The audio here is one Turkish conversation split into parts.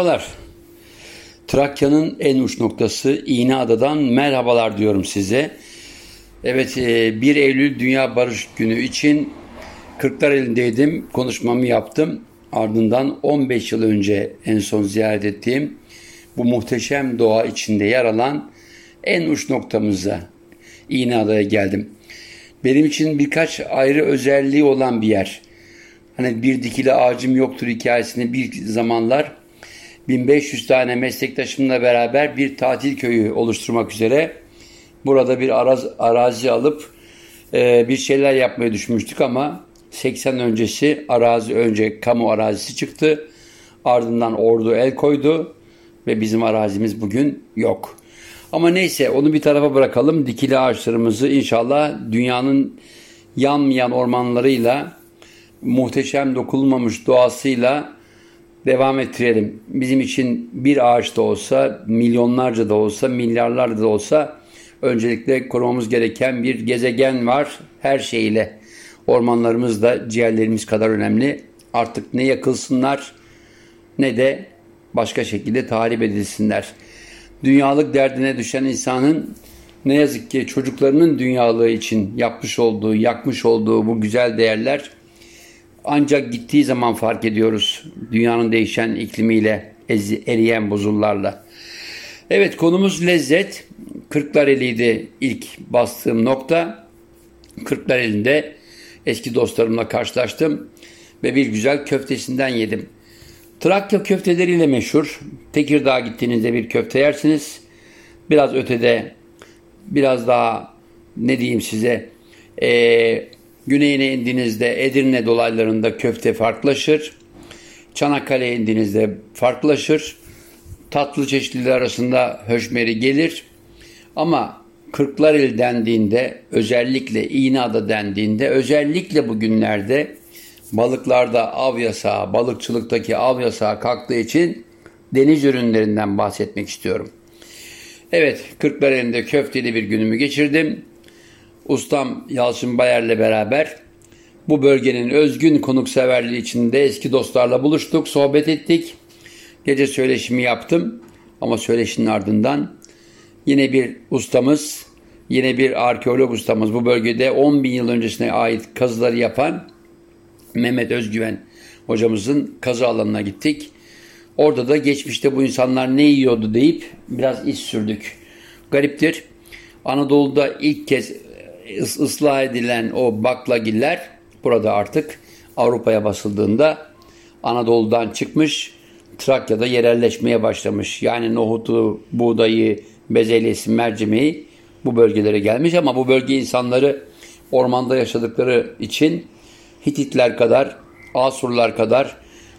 Merhabalar. Trakya'nın en uç noktası İğneada'dan merhabalar diyorum size. Evet 1 e, Eylül Dünya Barış Günü için Kırklareli'ndeydim. Konuşmamı yaptım. Ardından 15 yıl önce en son ziyaret ettiğim bu muhteşem doğa içinde yer alan en uç noktamıza İğneada'ya geldim. Benim için birkaç ayrı özelliği olan bir yer. Hani bir dikili ağacım yoktur hikayesini bir zamanlar 1500 tane meslektaşımla beraber bir tatil köyü oluşturmak üzere burada bir araz, arazi alıp e, bir şeyler yapmayı düşünmüştük ama 80 öncesi arazi önce kamu arazisi çıktı. Ardından ordu el koydu ve bizim arazimiz bugün yok. Ama neyse onu bir tarafa bırakalım. Dikili ağaçlarımızı inşallah dünyanın yanmayan ormanlarıyla muhteşem dokunulmamış doğasıyla devam ettirelim. Bizim için bir ağaç da olsa, milyonlarca da olsa, milyarlarca da olsa öncelikle korumamız gereken bir gezegen var her şeyle. Ormanlarımız da ciğerlerimiz kadar önemli. Artık ne yakılsınlar ne de başka şekilde tahrip edilsinler. Dünyalık derdine düşen insanın ne yazık ki çocuklarının dünyalığı için yapmış olduğu, yakmış olduğu bu güzel değerler ancak gittiği zaman fark ediyoruz dünyanın değişen iklimiyle, eriyen buzullarla. Evet konumuz lezzet. Kırklareli'ydi ilk bastığım nokta. Kırklareli'nde eski dostlarımla karşılaştım ve bir güzel köftesinden yedim. Trakya köfteleriyle meşhur. Tekirdağ gittiğinizde bir köfte yersiniz. Biraz ötede biraz daha ne diyeyim size e, Güneyine indiğinizde Edirne dolaylarında köfte farklılaşır. Çanakkale'ye indiğinizde farklılaşır. Tatlı çeşitleri arasında höşmeri gelir. Ama Kırklareli dendiğinde özellikle İğneada dendiğinde özellikle bugünlerde balıklarda av yasağı, balıkçılıktaki av yasağı kalktığı için deniz ürünlerinden bahsetmek istiyorum. Evet, Kırklareli'nde köfteli bir günümü geçirdim ustam Yalçın Bayer'le beraber bu bölgenin özgün konukseverliği içinde eski dostlarla buluştuk, sohbet ettik. Gece söyleşimi yaptım ama söyleşinin ardından yine bir ustamız, yine bir arkeolog ustamız bu bölgede 10 bin yıl öncesine ait kazıları yapan Mehmet Özgüven hocamızın kazı alanına gittik. Orada da geçmişte bu insanlar ne yiyordu deyip biraz iz sürdük. Gariptir. Anadolu'da ilk kez ıslah edilen o baklagiller burada artık Avrupa'ya basıldığında Anadolu'dan çıkmış Trakya'da yerelleşmeye başlamış. Yani nohutu, buğdayı, bezelyesi, mercimeği bu bölgelere gelmiş ama bu bölge insanları ormanda yaşadıkları için Hititler kadar, Asurlar kadar,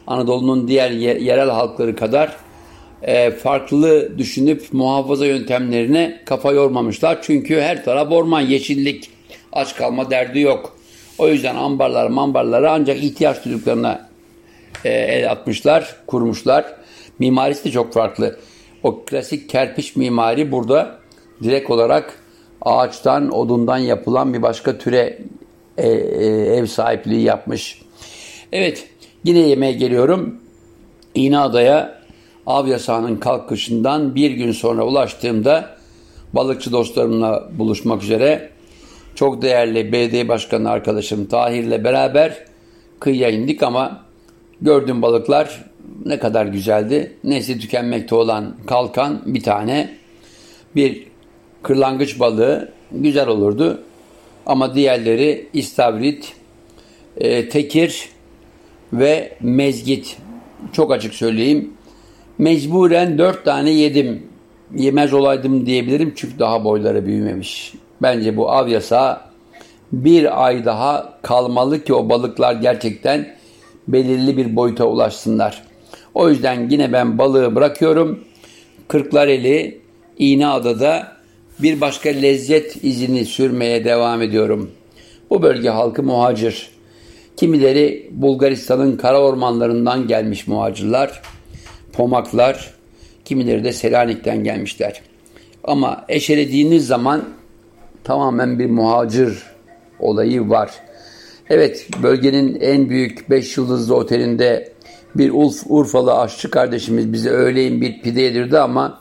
Anadolu'nun diğer yerel halkları kadar e, farklı düşünüp muhafaza yöntemlerine kafa yormamışlar. Çünkü her taraf orman, yeşillik, aç kalma derdi yok. O yüzden ambarlar, mambarları ancak ihtiyaç duyduklarına e, el atmışlar, kurmuşlar. Mimarisi de çok farklı. O klasik kerpiç mimari burada direkt olarak ağaçtan, odundan yapılan bir başka türe e, e, ev sahipliği yapmış. Evet, yine yemeğe geliyorum. İğneada'ya av yasağının kalkışından bir gün sonra ulaştığımda balıkçı dostlarımla buluşmak üzere çok değerli belediye başkanı arkadaşım Tahir'le beraber kıyıya indik ama gördüğüm balıklar ne kadar güzeldi. Nesli tükenmekte olan kalkan bir tane, bir kırlangıç balığı güzel olurdu. Ama diğerleri istavrit, e, tekir ve mezgit. Çok açık söyleyeyim Mecburen dört tane yedim. Yemez olaydım diyebilirim çünkü daha boyları büyümemiş. Bence bu av yasağı bir ay daha kalmalı ki o balıklar gerçekten belirli bir boyuta ulaşsınlar. O yüzden yine ben balığı bırakıyorum. Kırklareli İğneada'da bir başka lezzet izini sürmeye devam ediyorum. Bu bölge halkı muhacir. Kimileri Bulgaristan'ın kara ormanlarından gelmiş muhacirler. Pomaklar, kimileri de Selanik'ten gelmişler. Ama eşelediğiniz zaman tamamen bir muhacir olayı var. Evet, bölgenin en büyük 5 yıldızlı otelinde Bir Urfalı aşçı kardeşimiz bize öğleyin bir pide yedirdi ama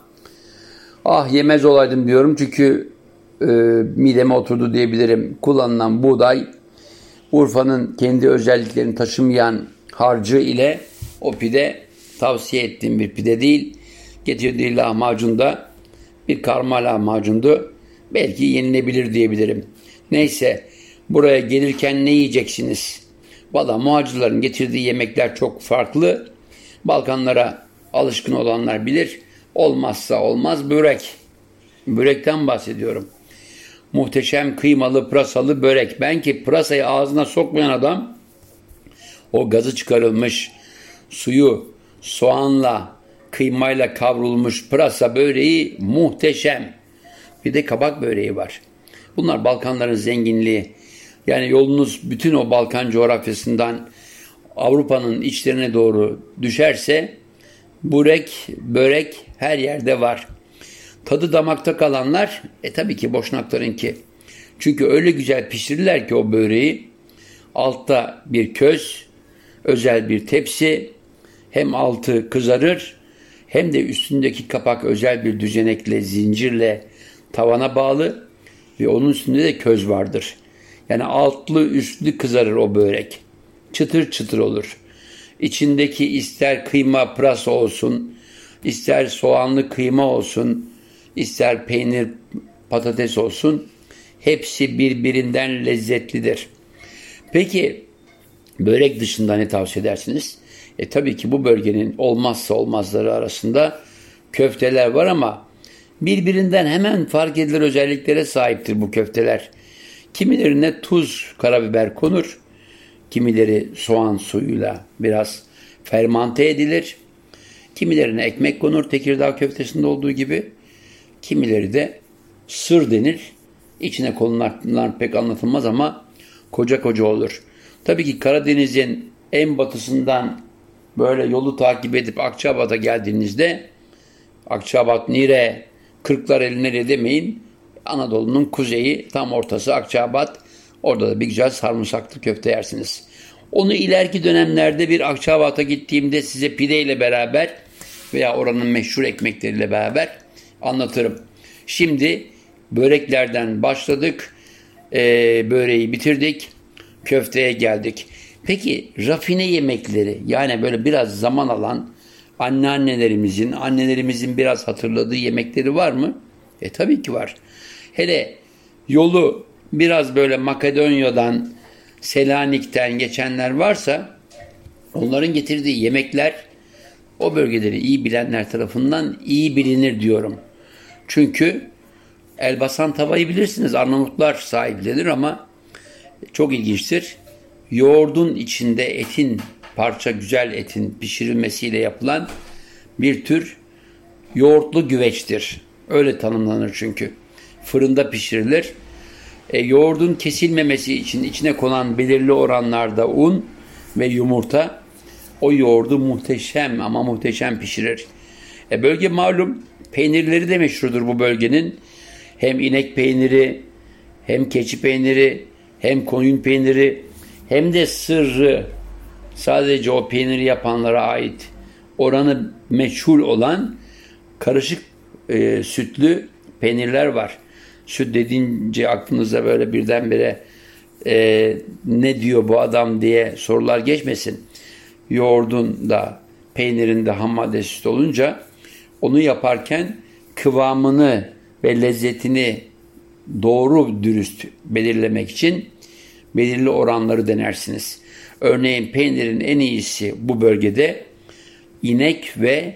ah yemez olaydım diyorum çünkü e, mideme oturdu diyebilirim. Kullanılan buğday Urfa'nın kendi özelliklerini taşımayan harcı ile o pide tavsiye ettiğim bir pide değil. Getirdiği lahmacun da bir karma lahmacundu. Belki yenilebilir diyebilirim. Neyse buraya gelirken ne yiyeceksiniz? Valla muhacirlerin getirdiği yemekler çok farklı. Balkanlara alışkın olanlar bilir. Olmazsa olmaz börek. Börekten bahsediyorum. Muhteşem kıymalı pırasalı börek. Ben ki pırasayı ağzına sokmayan adam o gazı çıkarılmış suyu soğanla kıymayla kavrulmuş pırasa böreği muhteşem. Bir de kabak böreği var. Bunlar Balkanların zenginliği. Yani yolunuz bütün o Balkan coğrafyasından Avrupa'nın içlerine doğru düşerse burek, börek her yerde var. Tadı damakta kalanlar e tabii ki boşnaklarınki. Çünkü öyle güzel pişirirler ki o böreği. Altta bir köz, özel bir tepsi, hem altı kızarır hem de üstündeki kapak özel bir düzenekle, zincirle tavana bağlı ve onun üstünde de köz vardır. Yani altlı üstlü kızarır o börek. Çıtır çıtır olur. İçindeki ister kıyma pırasa olsun, ister soğanlı kıyma olsun, ister peynir patates olsun hepsi birbirinden lezzetlidir. Peki börek dışında ne tavsiye edersiniz? E tabii ki bu bölgenin olmazsa olmazları arasında köfteler var ama birbirinden hemen fark edilir özelliklere sahiptir bu köfteler. Kimilerine tuz, karabiber konur. Kimileri soğan suyuyla biraz fermante edilir. Kimilerine ekmek konur Tekirdağ köftesinde olduğu gibi. Kimileri de sır denir. İçine konular pek anlatılmaz ama koca koca olur. Tabii ki Karadeniz'in en batısından böyle yolu takip edip Akçabat'a geldiğinizde Akçabat Nire, Kırklar eline demeyin. Anadolu'nun kuzeyi tam ortası Akçabat. Orada da bir güzel sarımsaklı köfte yersiniz. Onu ileriki dönemlerde bir Akçabat'a gittiğimde size pide ile beraber veya oranın meşhur ekmekleriyle beraber anlatırım. Şimdi böreklerden başladık. Ee, böreği bitirdik. Köfteye geldik. Peki rafine yemekleri yani böyle biraz zaman alan anneannelerimizin, annelerimizin biraz hatırladığı yemekleri var mı? E tabii ki var. Hele yolu biraz böyle Makedonya'dan, Selanik'ten geçenler varsa onların getirdiği yemekler o bölgeleri iyi bilenler tarafından iyi bilinir diyorum. Çünkü Elbasan tavayı bilirsiniz. Arnavutlar sahiplenir ama çok ilginçtir yoğurdun içinde etin, parça güzel etin pişirilmesiyle yapılan bir tür yoğurtlu güveçtir. Öyle tanımlanır çünkü. Fırında pişirilir. E, yoğurdun kesilmemesi için içine konan belirli oranlarda un ve yumurta o yoğurdu muhteşem ama muhteşem pişirir. E, bölge malum peynirleri de meşhurdur bu bölgenin. Hem inek peyniri, hem keçi peyniri, hem koyun peyniri, hem de sırrı sadece o peyniri yapanlara ait oranı meçhul olan karışık e, sütlü peynirler var. Süt dediğince aklınıza böyle birdenbire e, ne diyor bu adam diye sorular geçmesin. Yoğurdun da peynirin de ham madde süt olunca onu yaparken kıvamını ve lezzetini doğru dürüst belirlemek için belirli oranları denersiniz. Örneğin peynirin en iyisi bu bölgede inek ve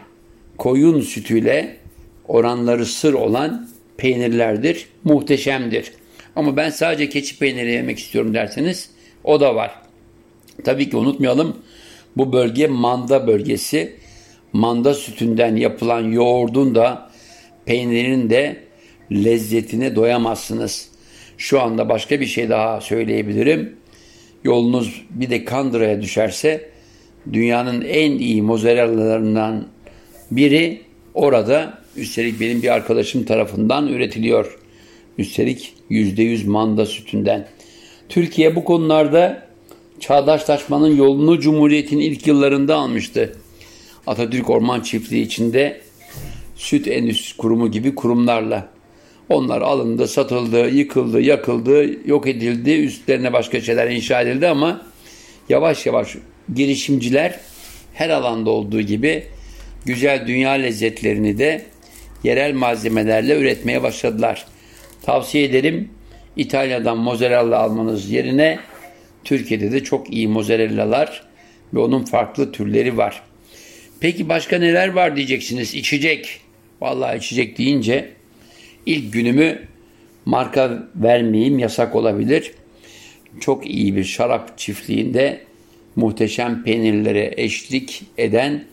koyun sütüyle oranları sır olan peynirlerdir. Muhteşemdir. Ama ben sadece keçi peyniri yemek istiyorum derseniz o da var. Tabii ki unutmayalım bu bölge manda bölgesi. Manda sütünden yapılan yoğurdun da peynirin de lezzetine doyamazsınız. Şu anda başka bir şey daha söyleyebilirim. Yolunuz bir de Kandıra'ya düşerse dünyanın en iyi mozzarella'larından biri orada üstelik benim bir arkadaşım tarafından üretiliyor. Üstelik %100 manda sütünden. Türkiye bu konularda çağdaşlaşmanın yolunu Cumhuriyet'in ilk yıllarında almıştı. Atatürk Orman Çiftliği içinde süt endüstrisi kurumu gibi kurumlarla. Onlar alındı, satıldı, yıkıldı, yakıldı, yok edildi. Üstlerine başka şeyler inşa edildi ama yavaş yavaş girişimciler her alanda olduğu gibi güzel dünya lezzetlerini de yerel malzemelerle üretmeye başladılar. Tavsiye ederim İtalya'dan mozzarella almanız yerine Türkiye'de de çok iyi mozzarellalar ve onun farklı türleri var. Peki başka neler var diyeceksiniz? İçecek. Vallahi içecek deyince ilk günümü marka vermeyeyim yasak olabilir. Çok iyi bir şarap çiftliğinde muhteşem peynirlere eşlik eden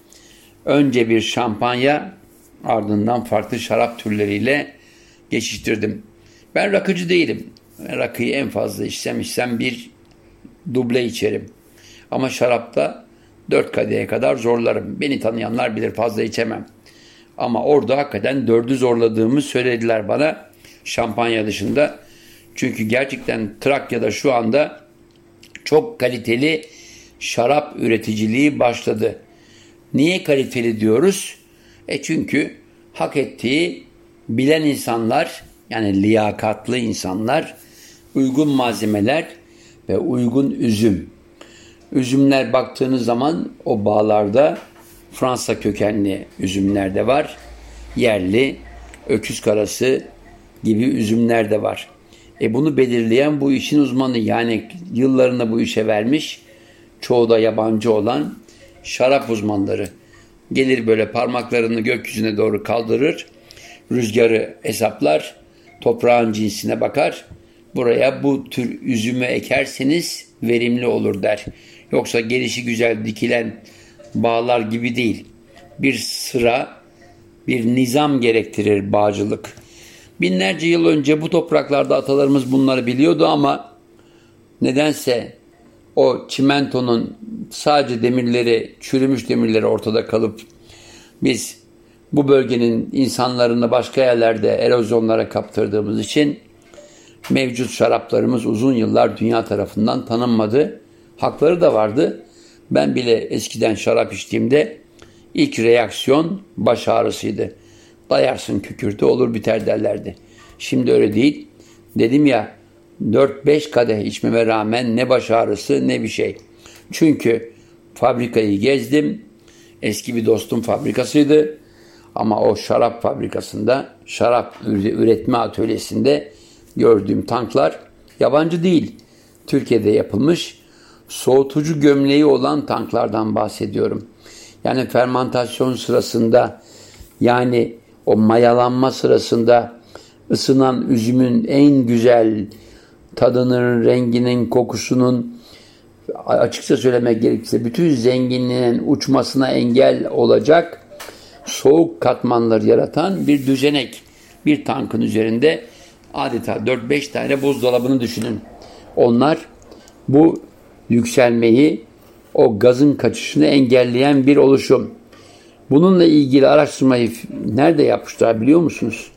önce bir şampanya ardından farklı şarap türleriyle geçiştirdim. Ben rakıcı değilim. Rakıyı en fazla içsem içsem bir duble içerim. Ama şarapta dört kadeye kadar zorlarım. Beni tanıyanlar bilir fazla içemem. Ama orada hakikaten dördü zorladığımı söylediler bana şampanya dışında. Çünkü gerçekten Trakya'da şu anda çok kaliteli şarap üreticiliği başladı. Niye kaliteli diyoruz? E çünkü hak ettiği bilen insanlar yani liyakatlı insanlar uygun malzemeler ve uygun üzüm. Üzümler baktığınız zaman o bağlarda Fransa kökenli üzümler de var. Yerli, öküz karası gibi üzümler de var. E bunu belirleyen bu işin uzmanı yani yıllarını bu işe vermiş, çoğu da yabancı olan şarap uzmanları. Gelir böyle parmaklarını gökyüzüne doğru kaldırır, rüzgarı hesaplar, toprağın cinsine bakar. Buraya bu tür üzümü ekerseniz verimli olur der. Yoksa gelişi güzel dikilen bağlar gibi değil. Bir sıra, bir nizam gerektirir bağcılık. Binlerce yıl önce bu topraklarda atalarımız bunları biliyordu ama nedense o çimentonun sadece demirleri, çürümüş demirleri ortada kalıp biz bu bölgenin insanlarını başka yerlerde erozyonlara kaptırdığımız için mevcut şaraplarımız uzun yıllar dünya tarafından tanınmadı. Hakları da vardı. Ben bile eskiden şarap içtiğimde ilk reaksiyon baş ağrısıydı. Dayarsın kükürtü olur biter derlerdi. Şimdi öyle değil. Dedim ya 4-5 kadeh içmeme rağmen ne baş ağrısı ne bir şey. Çünkü fabrikayı gezdim. Eski bir dostum fabrikasıydı. Ama o şarap fabrikasında, şarap üretme atölyesinde gördüğüm tanklar yabancı değil. Türkiye'de yapılmış soğutucu gömleği olan tanklardan bahsediyorum. Yani fermentasyon sırasında yani o mayalanma sırasında ısınan üzümün en güzel tadının, renginin, kokusunun açıkça söylemek gerekirse bütün zenginliğinin uçmasına engel olacak soğuk katmanlar yaratan bir düzenek. Bir tankın üzerinde adeta 4-5 tane buzdolabını düşünün. Onlar bu yükselmeyi, o gazın kaçışını engelleyen bir oluşum. Bununla ilgili araştırmayı nerede yapmışlar biliyor musunuz?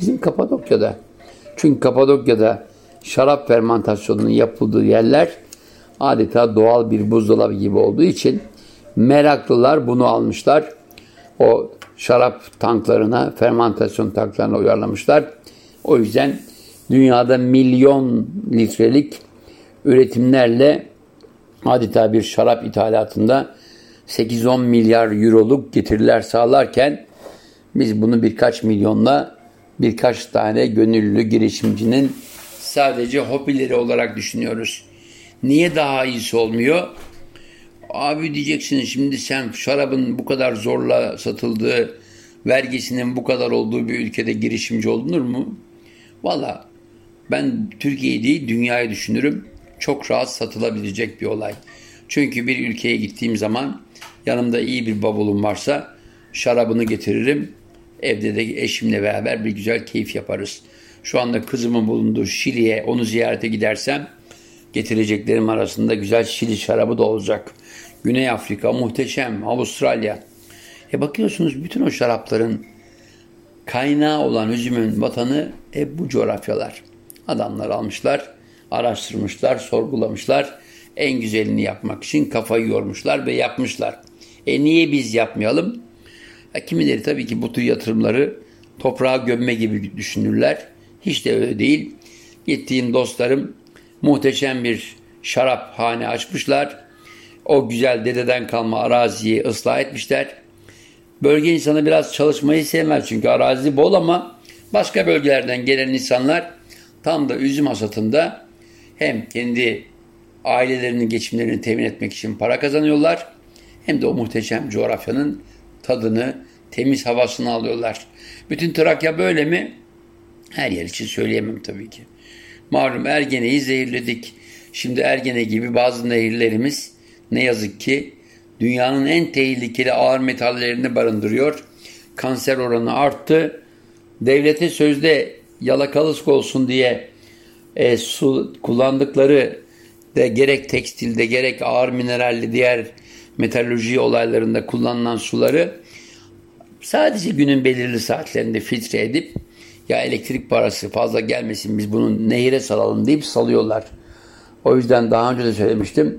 Bizim Kapadokya'da. Çünkü Kapadokya'da şarap fermentasyonunun yapıldığı yerler adeta doğal bir buzdolabı gibi olduğu için meraklılar bunu almışlar. O şarap tanklarına, fermentasyon tanklarına uyarlamışlar. O yüzden dünyada milyon litrelik üretimlerle adeta bir şarap ithalatında 8-10 milyar euroluk getiriler sağlarken biz bunu birkaç milyonla birkaç tane gönüllü girişimcinin sadece hobileri olarak düşünüyoruz. Niye daha iyisi olmuyor? Abi diyeceksin şimdi sen şarabın bu kadar zorla satıldığı, vergisinin bu kadar olduğu bir ülkede girişimci olunur mu? Valla ben Türkiye'yi değil dünyayı düşünürüm. Çok rahat satılabilecek bir olay. Çünkü bir ülkeye gittiğim zaman yanımda iyi bir bavulum varsa şarabını getiririm. Evde de eşimle beraber bir güzel keyif yaparız. Şu anda kızımın bulunduğu Şili'ye onu ziyarete gidersem getireceklerim arasında güzel Şili şarabı da olacak. Güney Afrika muhteşem, Avustralya. E bakıyorsunuz bütün o şarapların kaynağı olan üzümün vatanı hep bu coğrafyalar. Adamlar almışlar, araştırmışlar, sorgulamışlar. en güzelini yapmak için kafayı yormuşlar ve yapmışlar. E niye biz yapmayalım? E, kimileri tabii ki bu tür yatırımları toprağa gömme gibi düşünürler. Hiç de öyle değil. Gittiğim dostlarım muhteşem bir şarap hane açmışlar. O güzel dededen kalma araziyi ıslah etmişler. Bölge insanı biraz çalışmayı sevmez çünkü arazi bol ama başka bölgelerden gelen insanlar tam da üzüm hasatında hem kendi ailelerinin geçimlerini temin etmek için para kazanıyorlar hem de o muhteşem coğrafyanın tadını, temiz havasını alıyorlar. Bütün Trakya böyle mi? Her yer için söyleyemem tabii ki. Malum Ergene'yi zehirledik. Şimdi Ergene gibi bazı nehirlerimiz ne yazık ki dünyanın en tehlikeli ağır metallerini barındırıyor. Kanser oranı arttı. Devlete sözde yalakalısk olsun diye e, su kullandıkları de gerek tekstilde gerek ağır mineralli diğer metalurji olaylarında kullanılan suları sadece günün belirli saatlerinde filtre edip ya elektrik parası fazla gelmesin biz bunu nehire salalım deyip salıyorlar. O yüzden daha önce de söylemiştim.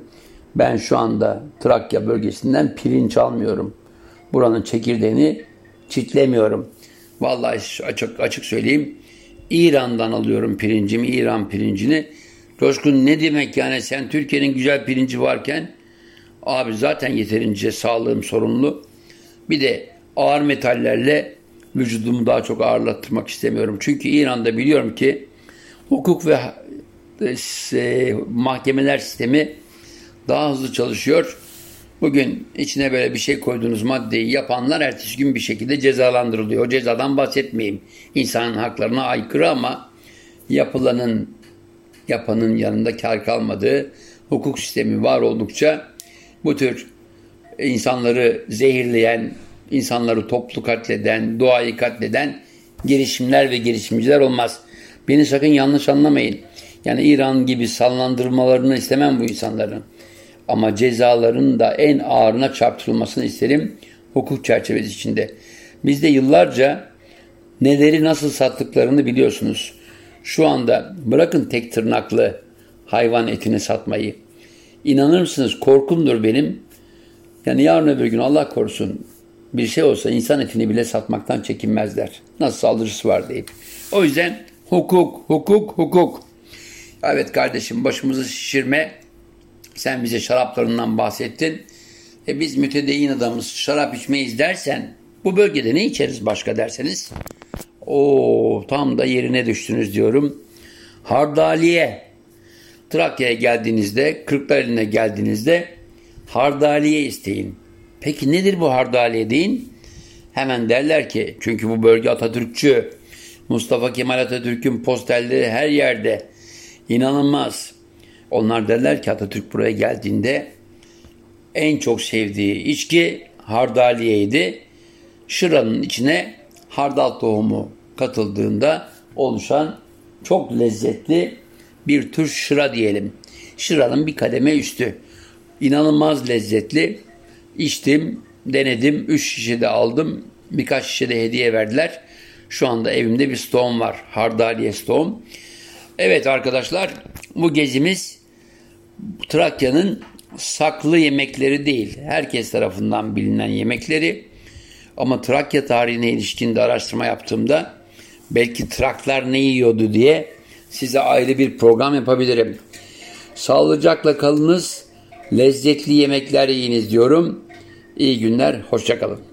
Ben şu anda Trakya bölgesinden pirinç almıyorum. Buranın çekirdeğini çitlemiyorum. Vallahi açık açık söyleyeyim. İran'dan alıyorum pirincimi, İran pirincini. Coşkun ne demek yani sen Türkiye'nin güzel pirinci varken abi zaten yeterince sağlığım sorunlu. Bir de ağır metallerle vücudumu daha çok ağırlattırmak istemiyorum. Çünkü İran'da biliyorum ki hukuk ve e, mahkemeler sistemi daha hızlı çalışıyor. Bugün içine böyle bir şey koyduğunuz maddeyi yapanlar ertesi gün bir şekilde cezalandırılıyor. O cezadan bahsetmeyeyim. İnsanın haklarına aykırı ama yapılanın yapanın yanında kar kalmadığı hukuk sistemi var oldukça bu tür insanları zehirleyen, insanları toplu katleden, doğayı katleden girişimler ve girişimciler olmaz. Beni sakın yanlış anlamayın. Yani İran gibi sallandırmalarını istemem bu insanların. Ama cezaların da en ağırına çarptırılmasını isterim hukuk çerçevesi içinde. Biz de yıllarca neleri nasıl sattıklarını biliyorsunuz. Şu anda bırakın tek tırnaklı hayvan etini satmayı. İnanır mısınız korkumdur benim. Yani yarın öbür gün Allah korusun bir şey olsa insan etini bile satmaktan çekinmezler. Nasıl saldırısı var deyip. O yüzden hukuk, hukuk, hukuk. Evet kardeşim başımızı şişirme. Sen bize şaraplarından bahsettin. E biz mütedeyyin adamız şarap içmeyiz dersen bu bölgede ne içeriz başka derseniz. O tam da yerine düştünüz diyorum. Hardaliye. Trakya'ya geldiğinizde, Kırklareli'ne geldiğinizde hardaliye isteyin. Peki nedir bu hardaliye deyin? Hemen derler ki çünkü bu bölge Atatürkçü. Mustafa Kemal Atatürk'ün posterleri her yerde. İnanılmaz. Onlar derler ki Atatürk buraya geldiğinde en çok sevdiği içki hardaliyeydi. Şıranın içine hardal tohumu katıldığında oluşan çok lezzetli bir tür şıra diyelim. Şıranın bir kademe üstü. İnanılmaz lezzetli. İçtim, denedim. Üç şişe de aldım. Birkaç şişe de hediye verdiler. Şu anda evimde bir stoğum var. Hardaliye stoğum. Evet arkadaşlar bu gezimiz Trakya'nın saklı yemekleri değil. Herkes tarafından bilinen yemekleri. Ama Trakya tarihine ilişkin de araştırma yaptığımda belki Traklar ne yiyordu diye size ayrı bir program yapabilirim. Sağlıcakla kalınız, lezzetli yemekler yiyiniz diyorum. İyi günler, hoşçakalın.